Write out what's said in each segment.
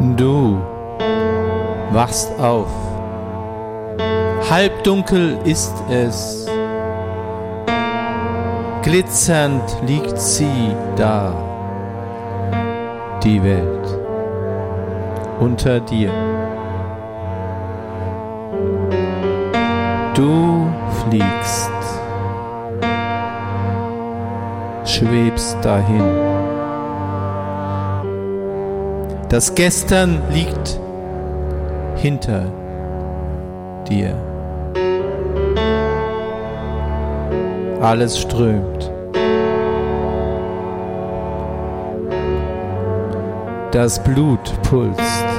Du wachst auf. Halbdunkel ist es. Glitzernd liegt sie da, die Welt, unter dir. Du fliegst, schwebst dahin. Das Gestern liegt hinter dir. Alles strömt. Das Blut pulst.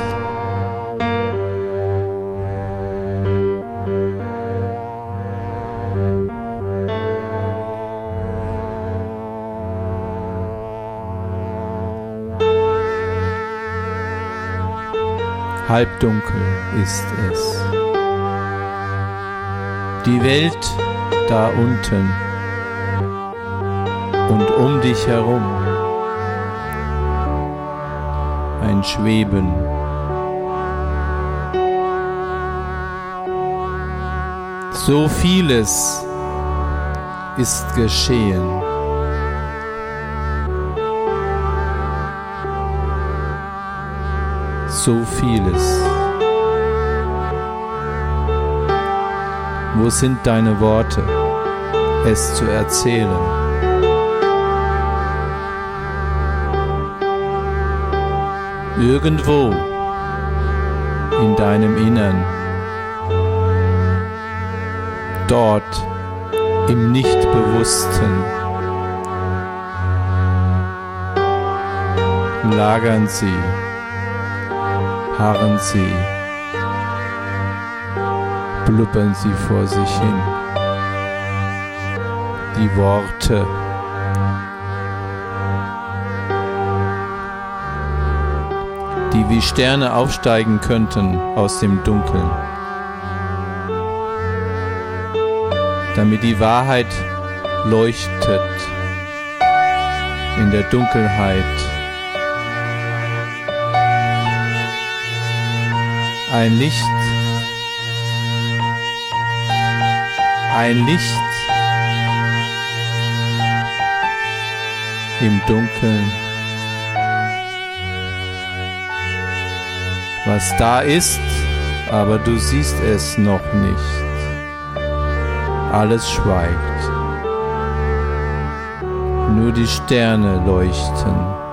Halbdunkel ist es. Die Welt da unten und um dich herum ein Schweben. So vieles ist geschehen. So vieles. Wo sind deine Worte, es zu erzählen? Irgendwo in deinem Innern, dort im Nichtbewussten, lagern sie, harren sie blubbern sie vor sich hin. Die Worte. die wie Sterne aufsteigen könnten aus dem Dunkeln, damit die Wahrheit leuchtet in der Dunkelheit. Ein Licht ein Licht im Dunkeln. Was da ist, aber du siehst es noch nicht. Alles schweigt. Nur die Sterne leuchten.